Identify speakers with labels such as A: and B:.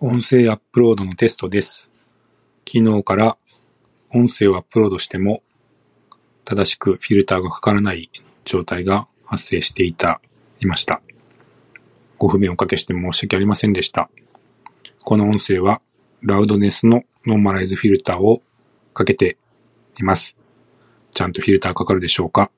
A: 音声アップロードのテストです。昨日から音声をアップロードしても正しくフィルターがかからない状態が発生していた、いました。ご不便をおかけして申し訳ありませんでした。この音声はラウドネスのノーマライズフィルターをかけています。ちゃんとフィルターかかるでしょうか？